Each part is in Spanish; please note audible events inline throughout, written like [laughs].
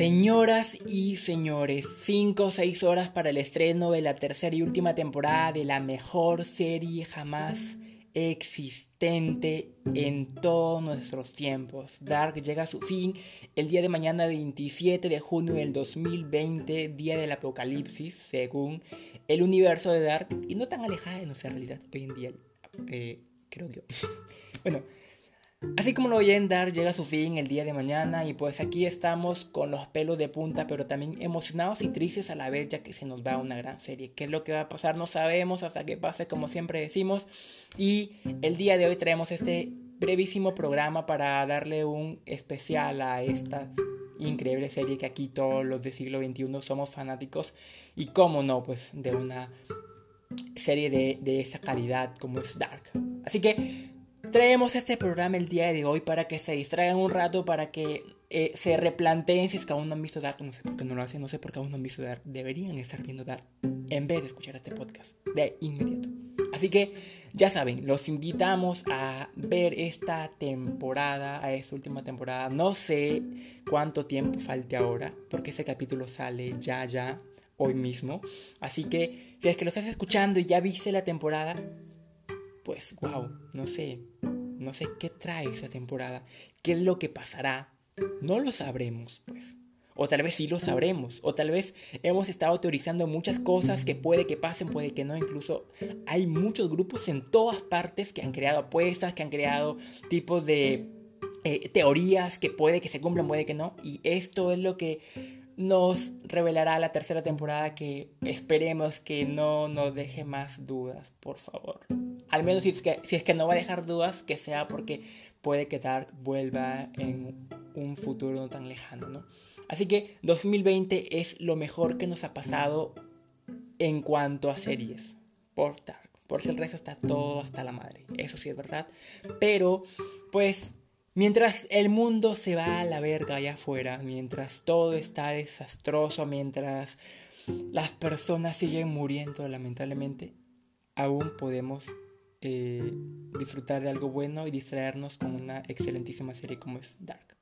Señoras y señores, 5 o 6 horas para el estreno de la tercera y última temporada de la mejor serie jamás existente en todos nuestros tiempos. Dark llega a su fin el día de mañana 27 de junio del 2020, día del apocalipsis, según el universo de Dark, y no tan alejada de nuestra realidad hoy en día, eh, creo yo. [laughs] bueno, Así como lo oyen, Dark llega a su fin el día de mañana y pues aquí estamos con los pelos de punta pero también emocionados y tristes a la vez ya que se nos va una gran serie. ¿Qué es lo que va a pasar? No sabemos hasta que pase como siempre decimos y el día de hoy traemos este brevísimo programa para darle un especial a esta increíble serie que aquí todos los del siglo XXI somos fanáticos y cómo no pues de una serie de, de esa calidad como es Dark. Así que Traemos este programa el día de hoy para que se distraigan un rato, para que eh, se replanteen si es que aún no han visto Dark. No sé por qué no lo hacen, no sé por qué aún no han visto Dark. Deberían estar viendo Dark en vez de escuchar este podcast de inmediato. Así que ya saben, los invitamos a ver esta temporada, a esta última temporada. No sé cuánto tiempo falte ahora, porque ese capítulo sale ya, ya, hoy mismo. Así que si es que lo estás escuchando y ya viste la temporada, pues wow, no sé, no sé qué trae esa temporada, qué es lo que pasará, no lo sabremos, pues. O tal vez sí lo sabremos, o tal vez hemos estado teorizando muchas cosas que puede que pasen, puede que no, incluso hay muchos grupos en todas partes que han creado apuestas, que han creado tipos de eh, teorías que puede que se cumplan, puede que no, y esto es lo que nos revelará la tercera temporada que esperemos que no nos deje más dudas, por favor. Al menos si es que, si es que no va a dejar dudas, que sea porque puede que Dark vuelva en un futuro no tan lejano, ¿no? Así que 2020 es lo mejor que nos ha pasado en cuanto a series por Dark. Por si el resto está todo hasta la madre. Eso sí es verdad. Pero, pues, Mientras el mundo se va a la verga allá afuera, mientras todo está desastroso, mientras las personas siguen muriendo lamentablemente, aún podemos eh, disfrutar de algo bueno y distraernos con una excelentísima serie como es Dark.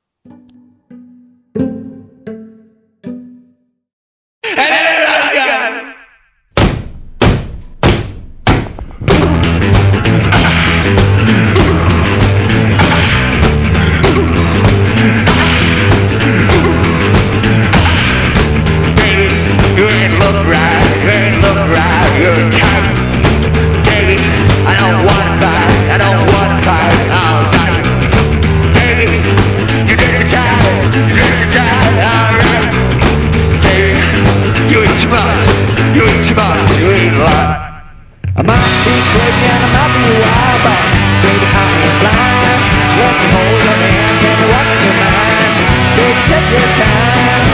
I might be crazy and I might be wild, but baby, I ain't blind. Let me hold your hand, and walk in your mind. Baby, take your time.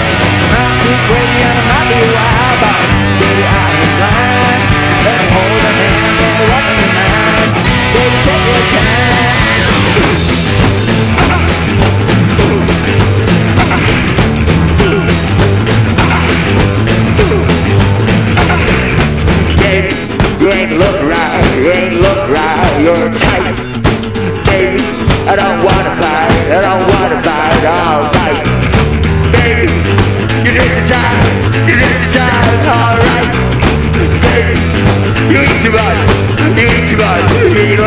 I might be crazy and I might be wild, but baby, I ain't blind. Let me hold Por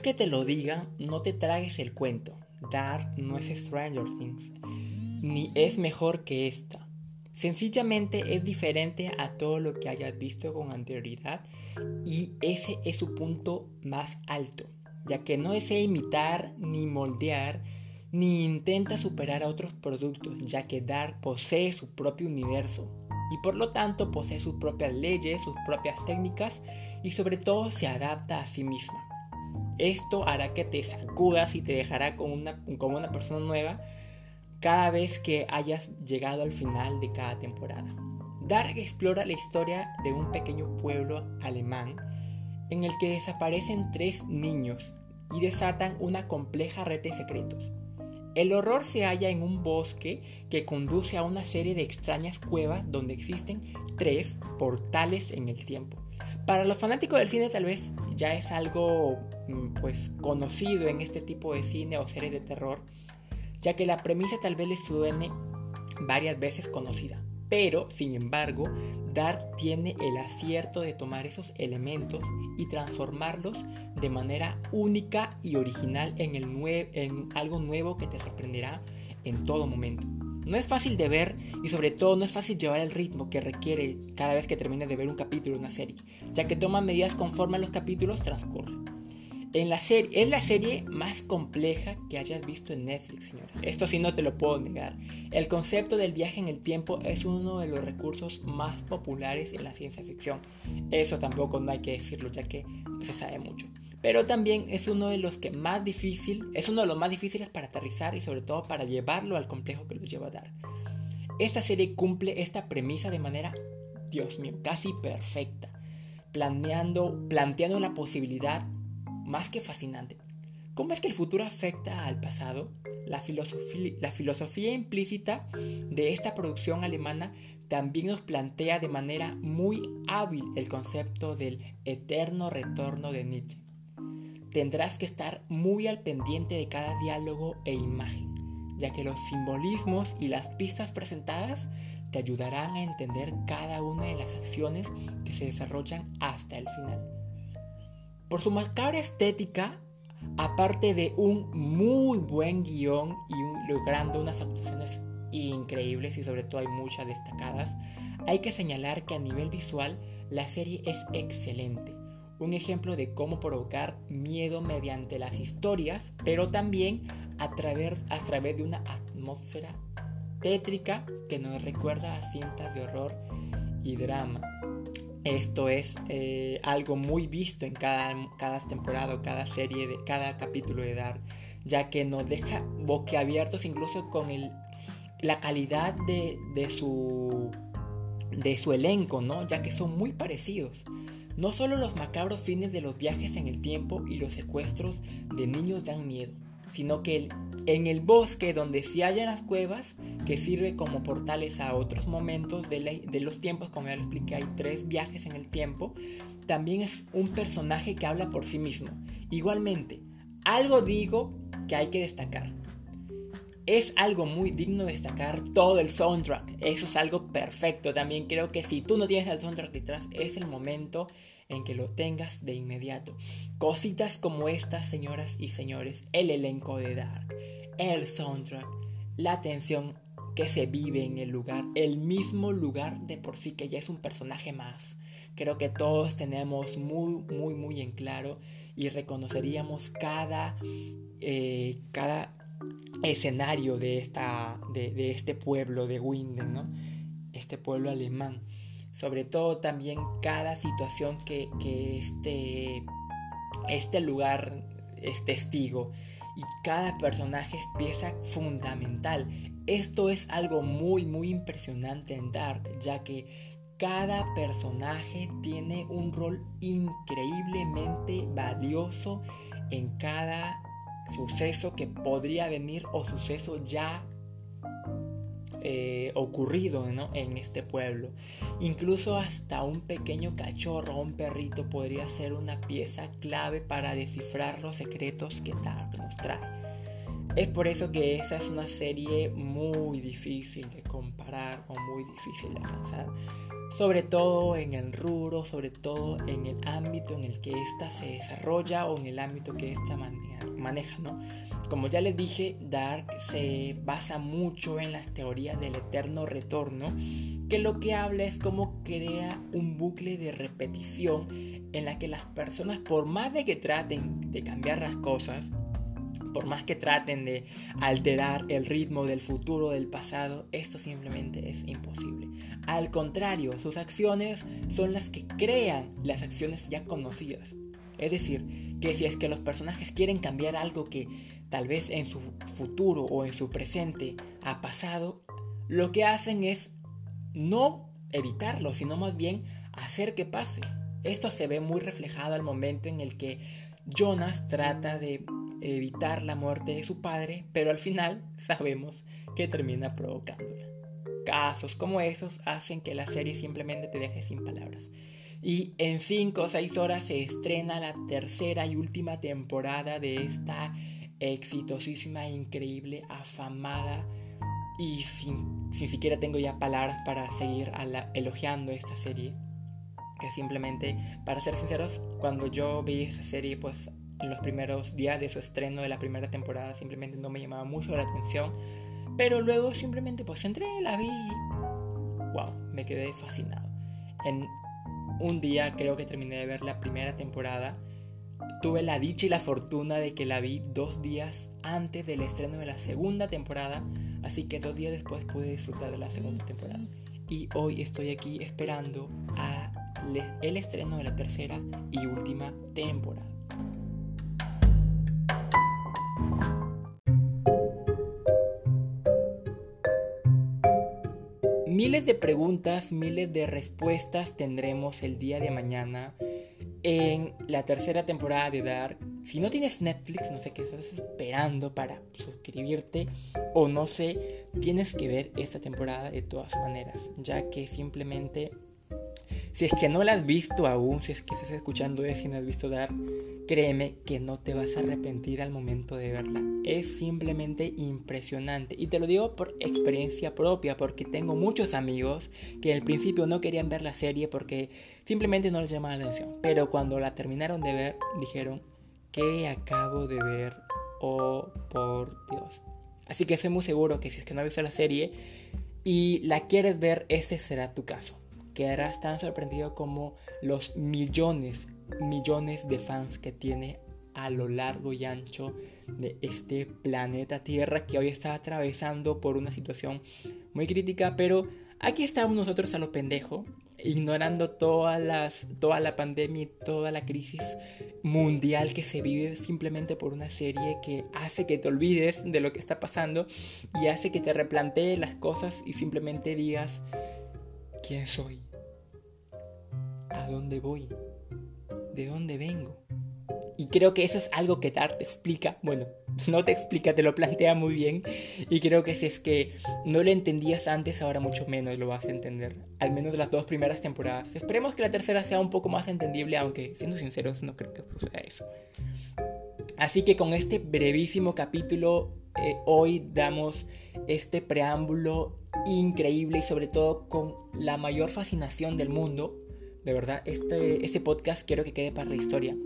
que te lo diga, no te tragues el cuento. Dark no es Stranger Things, ni es mejor que esta. Sencillamente es diferente a todo lo que hayas visto con anterioridad y ese es su punto más alto, ya que no desea imitar ni moldear, ni intenta superar a otros productos, ya que Dark posee su propio universo y por lo tanto posee sus propias leyes, sus propias técnicas y sobre todo se adapta a sí misma. Esto hará que te sacudas y te dejará como una, una persona nueva cada vez que hayas llegado al final de cada temporada. Dark explora la historia de un pequeño pueblo alemán en el que desaparecen tres niños y desatan una compleja red de secretos. El horror se halla en un bosque que conduce a una serie de extrañas cuevas donde existen tres portales en el tiempo. Para los fanáticos del cine tal vez ya es algo mm, pues conocido en este tipo de cine o series de terror, ya que la premisa tal vez les suene varias veces conocida. Pero, sin embargo, Dark tiene el acierto de tomar esos elementos y transformarlos de manera única y original en, el en algo nuevo que te sorprenderá en todo momento. No es fácil de ver y sobre todo no es fácil llevar el ritmo que requiere cada vez que termines de ver un capítulo de una serie, ya que toma medidas conforme los capítulos transcurren. En la serie, es la serie más compleja que hayas visto en Netflix, señores. Esto sí no te lo puedo negar. El concepto del viaje en el tiempo es uno de los recursos más populares en la ciencia ficción. Eso tampoco no hay que decirlo, ya que se sabe mucho. Pero también es uno de los que más difícil, es uno de los más difíciles para aterrizar y sobre todo para llevarlo al complejo que los lleva a dar. Esta serie cumple esta premisa de manera, Dios mío, casi perfecta, planeando, planteando la posibilidad más que fascinante. ¿Cómo es que el futuro afecta al pasado? La la filosofía implícita de esta producción alemana también nos plantea de manera muy hábil el concepto del eterno retorno de Nietzsche. Tendrás que estar muy al pendiente de cada diálogo e imagen, ya que los simbolismos y las pistas presentadas te ayudarán a entender cada una de las acciones que se desarrollan hasta el final. Por su macabra estética, aparte de un muy buen guion y logrando unas actuaciones increíbles y sobre todo hay muchas destacadas, hay que señalar que a nivel visual la serie es excelente. Un ejemplo de cómo provocar miedo mediante las historias, pero también a través, a través de una atmósfera tétrica que nos recuerda a cintas de horror y drama. Esto es eh, algo muy visto en cada, cada temporada cada serie, de cada capítulo de Dark, ya que nos deja boquiabiertos incluso con el, la calidad de, de, su, de su elenco, ¿no? ya que son muy parecidos. No solo los macabros fines de los viajes en el tiempo y los secuestros de niños dan miedo, sino que en el bosque donde se hallan las cuevas, que sirve como portales a otros momentos de, de los tiempos, como ya lo expliqué, hay tres viajes en el tiempo, también es un personaje que habla por sí mismo. Igualmente, algo digo que hay que destacar. Es algo muy digno de destacar todo el soundtrack. Eso es algo perfecto. También creo que si tú no tienes el soundtrack detrás, es el momento en que lo tengas de inmediato. Cositas como estas, señoras y señores, el elenco de Dark, el soundtrack, la tensión que se vive en el lugar, el mismo lugar de por sí que ya es un personaje más. Creo que todos tenemos muy, muy, muy en claro y reconoceríamos cada, eh, cada escenario de, esta, de, este pueblo de Winden, ¿no? Este pueblo alemán sobre todo también cada situación que, este, este lugar es testigo y cada personaje es pieza fundamental. Esto es algo muy muy impresionante en Dark, ya que cada personaje tiene un rol increíblemente valioso en cada suceso que podría venir o suceso ya eh, ocurrido en este pueblo. Incluso hasta un pequeño cachorro o un perrito podría ser una pieza clave para descifrar los secretos que nos trae. Es por eso que esa es una serie muy difícil de comparar o muy difícil de alcanzar sobre todo en el rubro, sobre todo en el ámbito en el que ésta se desarrolla o en el ámbito que ésta maneja, ¿no? Como ya les dije, Dark se basa mucho en las teorías del eterno retorno, que lo que habla es cómo crea un bucle de repetición en la que las personas, por más de que traten de cambiar las cosas, Por más que traten de alterar el ritmo del futuro del pasado, esto simplemente es imposible. Al contrario, sus acciones son las que crean las acciones ya conocidas. Es decir, que si es que los personajes quieren cambiar algo que tal vez en su futuro o en su presente ha pasado, lo que hacen es no evitarlo, sino más bien hacer que pase. Esto se ve muy reflejado al momento en el que Jonas trata de evitar la muerte de su padre, pero al final sabemos que termina provocándola. Casos como esos hacen que la serie simplemente te deje sin palabras. Y en 5 o 6 horas se estrena la tercera y última temporada de esta exitosísima, increíble, afamada y sin, siquiera tengo ya palabras para seguir elogiando esta serie. Que simplemente, para ser sinceros, cuando yo vi esa serie, pues en los primeros días de su estreno de la primera temporada simplemente no me llamaba mucho la atención. Pero luego simplemente pues entré, la vi wow, me quedé fascinado. En un día creo que terminé de ver la primera temporada. Tuve la dicha y la fortuna de que la vi dos días antes del estreno de la segunda temporada, así que dos días después pude disfrutar de la segunda temporada. Y hoy estoy aquí esperando el estreno de la tercera y última temporada. Miles de preguntas, miles de respuestas tendremos el día de mañana en la tercera temporada de Dark. Si no tienes Netflix, no sé qué estás esperando para suscribirte o no sé, tienes que ver esta temporada de todas maneras, ya que simplemente si es que no la has visto aún, si es que estás escuchando eso y no has visto Dark, créeme que no te vas a arrepentir al momento de verla. Es simplemente impresionante. Y te lo digo por experiencia propia, porque tengo muchos amigos que al principio no querían ver la serie porque simplemente no les llamaba la atención. Pero cuando la terminaron de ver, dijeron, ¿qué acabo de ver? Oh, por Dios. Así que estoy muy seguro que si es que no has visto la serie y la quieres ver, este será tu caso quedarás tan sorprendido como los millones, millones de fans que tiene a lo largo y ancho de este planeta Tierra que hoy está atravesando por una situación muy crítica, pero aquí estamos nosotros a lo pendejo, ignorando todas las, toda la pandemia y toda la crisis mundial que se vive simplemente por una serie que hace que te olvides de lo que está pasando y hace que te replantees las cosas y simplemente digas, ¿quién soy? ¿A dónde voy? ¿De dónde vengo? Y creo que eso es algo que Dark te explica. Bueno, [laughs] no te explica, te lo plantea muy bien. Y creo que si es que no lo entendías antes, ahora mucho menos lo vas a entender. Al menos las dos primeras temporadas. Esperemos que la tercera sea un poco más entendible, aunque siendo sinceros, no creo que suceda eso. Así que con este brevísimo capítulo, eh, hoy damos este preámbulo increíble y sobre todo con la mayor fascinación del mundo de verdad, este, este podcast quiero que quede para la historia.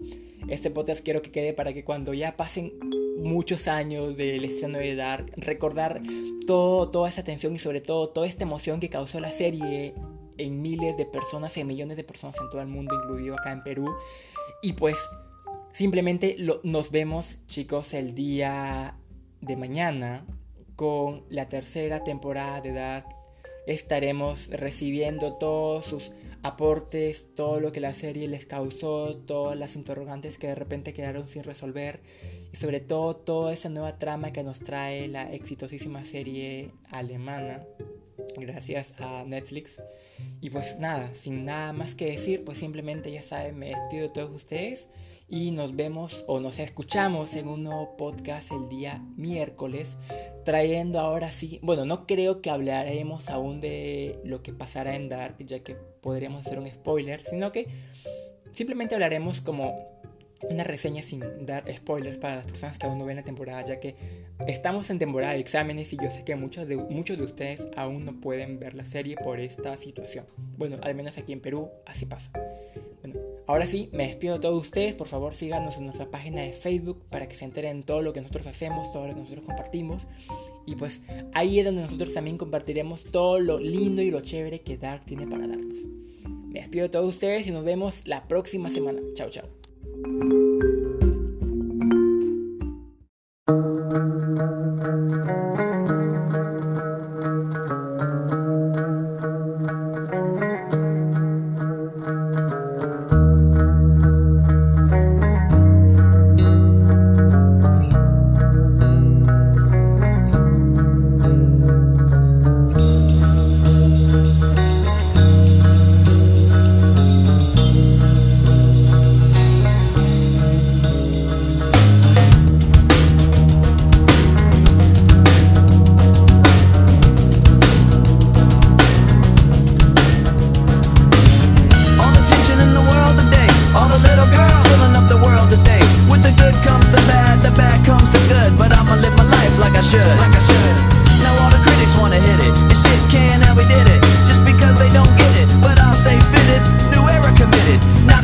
Este podcast quiero que quede para que cuando ya pasen muchos años del estreno de Dark, recordar todo, toda esa tensión y sobre todo toda esta emoción que causó la serie en miles de personas, en millones de personas en todo el mundo, incluido acá en Perú. Y pues simplemente nos vemos chicos el día de mañana con la tercera temporada de Dark. Estaremos recibiendo todos sus aportes, todo lo que la serie les causó, todas las interrogantes que de repente quedaron sin resolver y sobre todo toda esa nueva trama que nos trae la exitosísima serie alemana gracias a Netflix. Y pues nada, sin nada más que decir, pues simplemente ya saben, me despido de todos ustedes y nos vemos o nos escuchamos en un nuevo podcast el día miércoles, trayendo ahora sí, bueno, no creo que hablaremos aún de lo que pasará en Dark, ya que podríamos hacer un spoiler, sino que simplemente hablaremos como una reseña sin dar spoilers para las personas que aún no ven la temporada, ya que estamos en temporada de exámenes y yo sé que muchos de, muchos de ustedes aún no pueden ver la serie por esta situación. Bueno, al menos aquí en Perú así pasa. Bueno, ahora sí, me despido de todos ustedes. Por favor, síganos en nuestra página de Facebook para que se enteren todo lo que nosotros hacemos, todo lo que nosotros compartimos. Y pues ahí es donde nosotros también compartiremos todo lo lindo y lo chévere que Dark tiene para darnos. Me despido de todos ustedes y nos vemos la próxima semana. Chao, chao. Thank you.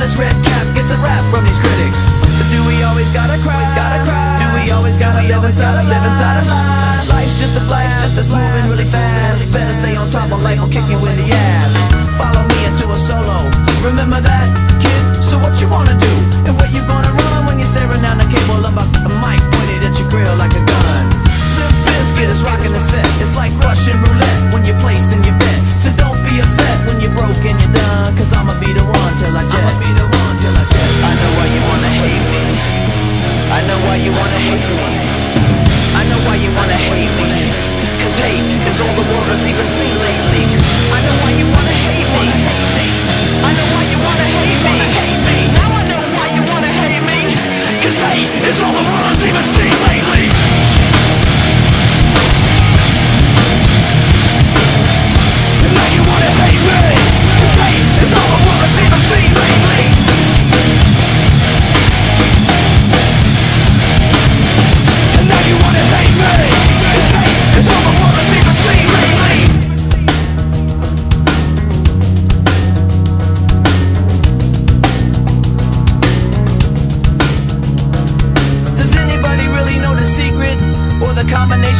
this red cap gets a rap from these critics. But do we always gotta cry? Always gotta cry. Do we always gotta live inside a live inside a lie? Life's just a life, just that's moving really fast. Better stay on top of life will kick you in the ass. Follow me into a solo. Remember that, kid. So what you wanna do? And where you gonna run when you're staring down the cable of a, a mic pointed at your grill like a gun? The biscuit is rocking the set. It's like Russian roulette when you're placing your bet. So don't be upset when you're broke and you're done. Cause I'ma be the one till I jet. I'ma be the one till I jet. I know why you wanna hate me. I know why you wanna hate me. I know why you wanna hate me.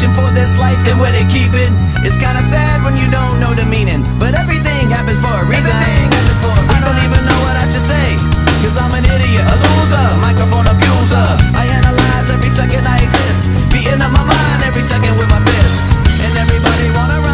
for this life and where they keep it. It's kinda sad when you don't know the meaning, but everything happens for a reason. For a reason. I don't even know what I should say, cause I'm an idiot, a loser, microphone abuser. I analyze every second I exist, beating up my mind every second with my fists. And everybody wanna run.